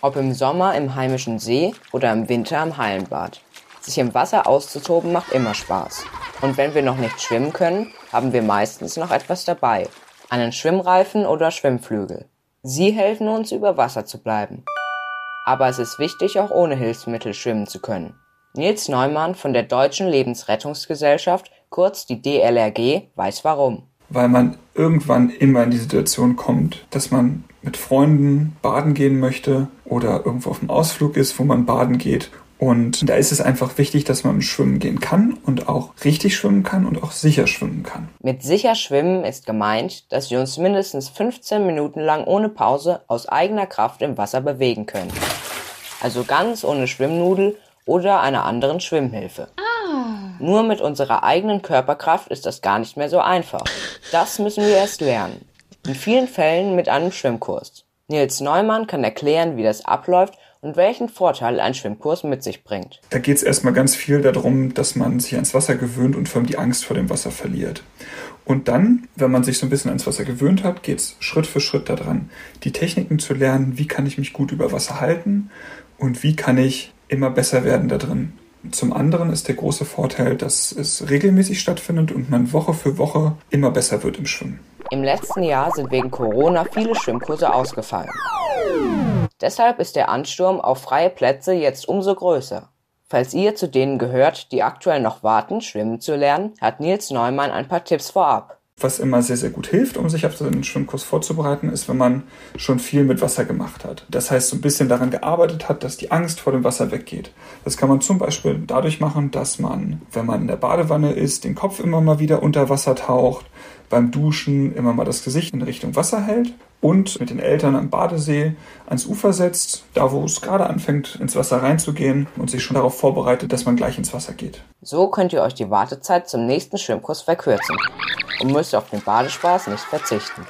Ob im Sommer im heimischen See oder im Winter im Hallenbad. Sich im Wasser auszutoben macht immer Spaß. Und wenn wir noch nicht schwimmen können, haben wir meistens noch etwas dabei. Einen Schwimmreifen oder Schwimmflügel. Sie helfen uns, über Wasser zu bleiben. Aber es ist wichtig, auch ohne Hilfsmittel schwimmen zu können. Nils Neumann von der Deutschen Lebensrettungsgesellschaft, kurz die DLRG, weiß warum. Weil man irgendwann immer in die Situation kommt, dass man mit Freunden baden gehen möchte oder irgendwo auf dem Ausflug ist, wo man baden geht und da ist es einfach wichtig, dass man schwimmen gehen kann und auch richtig schwimmen kann und auch sicher schwimmen kann. Mit sicher schwimmen ist gemeint, dass wir uns mindestens 15 Minuten lang ohne Pause aus eigener Kraft im Wasser bewegen können. Also ganz ohne Schwimmnudel oder einer anderen Schwimmhilfe. Nur mit unserer eigenen Körperkraft ist das gar nicht mehr so einfach. Das müssen wir erst lernen. In vielen Fällen mit einem Schwimmkurs. Nils Neumann kann erklären, wie das abläuft und welchen Vorteil ein Schwimmkurs mit sich bringt. Da geht es erstmal ganz viel darum, dass man sich ans Wasser gewöhnt und vor allem die Angst vor dem Wasser verliert. Und dann, wenn man sich so ein bisschen ans Wasser gewöhnt hat, geht es Schritt für Schritt daran, die Techniken zu lernen, wie kann ich mich gut über Wasser halten und wie kann ich immer besser werden da drin. Zum anderen ist der große Vorteil, dass es regelmäßig stattfindet und man Woche für Woche immer besser wird im Schwimmen. Im letzten Jahr sind wegen Corona viele Schwimmkurse ausgefallen. Deshalb ist der Ansturm auf freie Plätze jetzt umso größer. Falls ihr zu denen gehört, die aktuell noch warten, schwimmen zu lernen, hat Nils Neumann ein paar Tipps vorab. Was immer sehr, sehr gut hilft, um sich auf einen Schwimmkurs vorzubereiten, ist, wenn man schon viel mit Wasser gemacht hat. Das heißt, so ein bisschen daran gearbeitet hat, dass die Angst vor dem Wasser weggeht. Das kann man zum Beispiel dadurch machen, dass man, wenn man in der Badewanne ist, den Kopf immer mal wieder unter Wasser taucht, beim Duschen immer mal das Gesicht in Richtung Wasser hält und mit den Eltern am Badesee ans Ufer setzt, da wo es gerade anfängt ins Wasser reinzugehen und sich schon darauf vorbereitet, dass man gleich ins Wasser geht. So könnt ihr euch die Wartezeit zum nächsten Schwimmkurs verkürzen und müsst auf den Badespaß nicht verzichten.